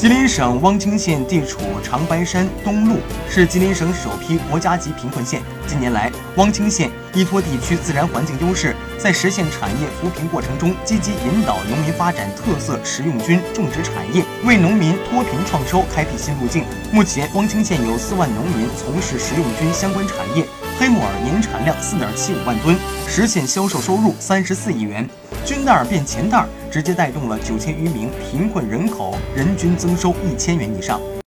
吉林省汪清县地处长白山东麓，是吉林省首批国家级贫困县。近年来，汪清县依托地区自然环境优势，在实现产业扶贫过程中，积极引导农民发展特色食用菌种植产业，为农民脱贫创收开辟新路径。目前，汪清县有四万农民从事食用菌相关产业，黑木耳年产量四点七五万吨，实现销售收入三十四亿元。军袋变钱袋，直接带动了九千余名贫困人口人均增收一千元以上。